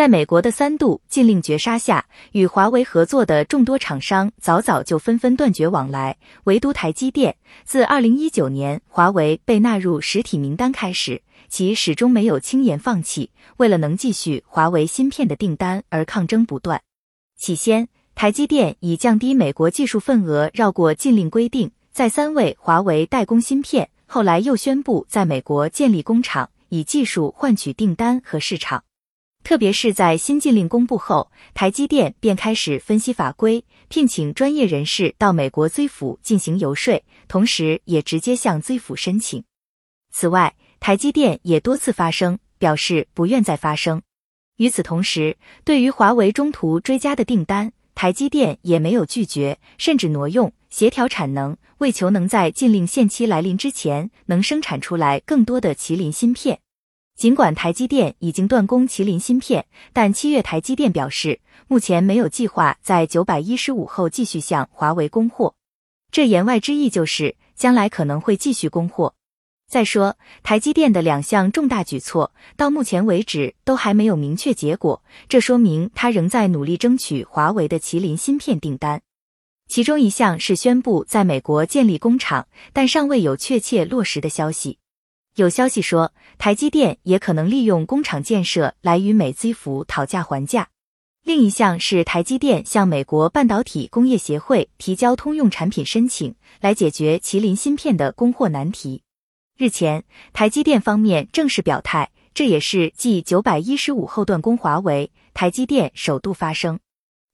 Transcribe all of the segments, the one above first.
在美国的三度禁令绝杀下，与华为合作的众多厂商早早就纷纷断绝往来，唯独台积电，自二零一九年华为被纳入实体名单开始，其始终没有轻言放弃，为了能继续华为芯片的订单而抗争不断。起先，台积电以降低美国技术份额绕过禁令规定，再三为华为代工芯片，后来又宣布在美国建立工厂，以技术换取订单和市场。特别是在新禁令公布后，台积电便开始分析法规，聘请专业人士到美国追府进行游说，同时也直接向追府申请。此外，台积电也多次发声，表示不愿再发声。与此同时，对于华为中途追加的订单，台积电也没有拒绝，甚至挪用、协调产能，为求能在禁令限期来临之前能生产出来更多的麒麟芯片。尽管台积电已经断供麒麟芯片，但七月台积电表示，目前没有计划在九百一十五后继续向华为供货。这言外之意就是将来可能会继续供货。再说，台积电的两项重大举措到目前为止都还没有明确结果，这说明他仍在努力争取华为的麒麟芯片订单。其中一项是宣布在美国建立工厂，但尚未有确切落实的消息。有消息说，台积电也可能利用工厂建设来与美资府讨价还价。另一项是台积电向美国半导体工业协会提交通用产品申请，来解决麒麟芯片的供货难题。日前，台积电方面正式表态，这也是继九百一十五后断供华为，台积电首度发声。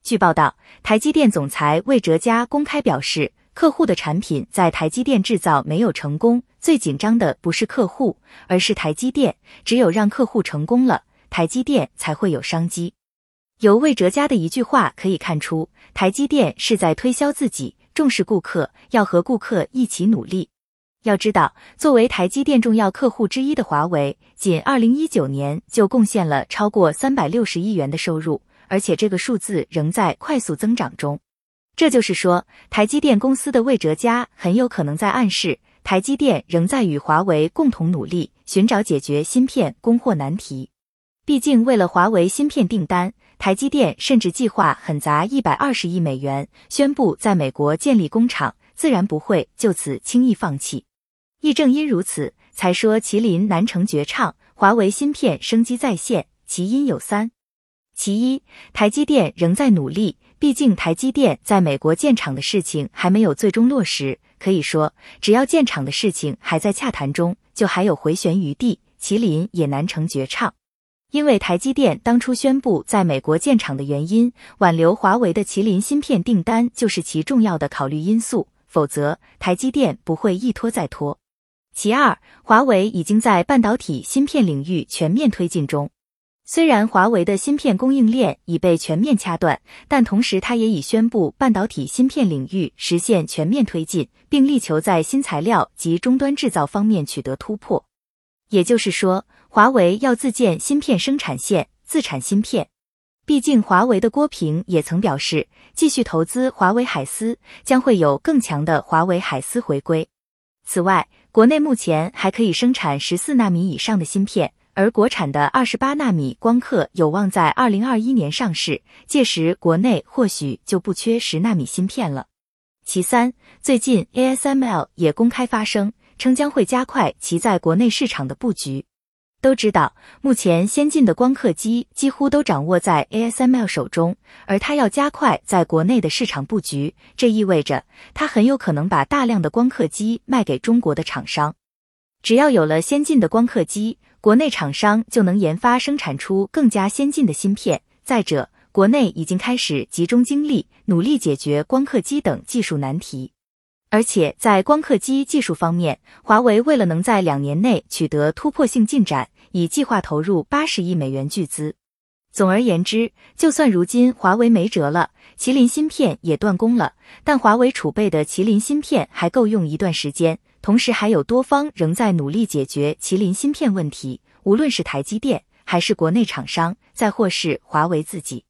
据报道，台积电总裁魏哲嘉公开表示。客户的产品在台积电制造没有成功，最紧张的不是客户，而是台积电。只有让客户成功了，台积电才会有商机。由魏哲家的一句话可以看出，台积电是在推销自己，重视顾客，要和顾客一起努力。要知道，作为台积电重要客户之一的华为，仅二零一九年就贡献了超过三百六十亿元的收入，而且这个数字仍在快速增长中。这就是说，台积电公司的魏哲家很有可能在暗示，台积电仍在与华为共同努力，寻找解决芯片供货难题。毕竟，为了华为芯片订单，台积电甚至计划狠砸一百二十亿美元，宣布在美国建立工厂，自然不会就此轻易放弃。亦正因如此，才说麒麟难成绝唱，华为芯片生机再现。其因有三：其一，台积电仍在努力。毕竟，台积电在美国建厂的事情还没有最终落实，可以说，只要建厂的事情还在洽谈中，就还有回旋余地。麒麟也难成绝唱，因为台积电当初宣布在美国建厂的原因，挽留华为的麒麟芯片订单就是其重要的考虑因素，否则台积电不会一拖再拖。其二，华为已经在半导体芯片领域全面推进中。虽然华为的芯片供应链已被全面掐断，但同时它也已宣布半导体芯片领域实现全面推进，并力求在新材料及终端制造方面取得突破。也就是说，华为要自建芯片生产线，自产芯片。毕竟，华为的郭平也曾表示，继续投资华为海思，将会有更强的华为海思回归。此外，国内目前还可以生产十四纳米以上的芯片。而国产的二十八纳米光刻有望在二零二一年上市，届时国内或许就不缺十纳米芯片了。其三，最近 ASML 也公开发声，称将会加快其在国内市场的布局。都知道，目前先进的光刻机几乎都掌握在 ASML 手中，而它要加快在国内的市场布局，这意味着它很有可能把大量的光刻机卖给中国的厂商。只要有了先进的光刻机，国内厂商就能研发生产出更加先进的芯片。再者，国内已经开始集中精力努力解决光刻机等技术难题。而且在光刻机技术方面，华为为了能在两年内取得突破性进展，已计划投入八十亿美元巨资。总而言之，就算如今华为没辙了，麒麟芯片也断供了，但华为储备的麒麟芯片还够用一段时间。同时，还有多方仍在努力解决麒麟芯片问题，无论是台积电，还是国内厂商，再或是华为自己。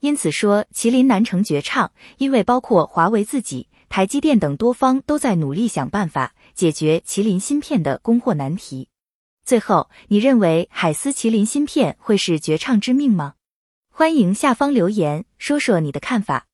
因此说，麒麟难成绝唱，因为包括华为自己、台积电等多方都在努力想办法解决麒麟芯片的供货难题。最后，你认为海思麒麟芯片会是绝唱之命吗？欢迎下方留言说说你的看法。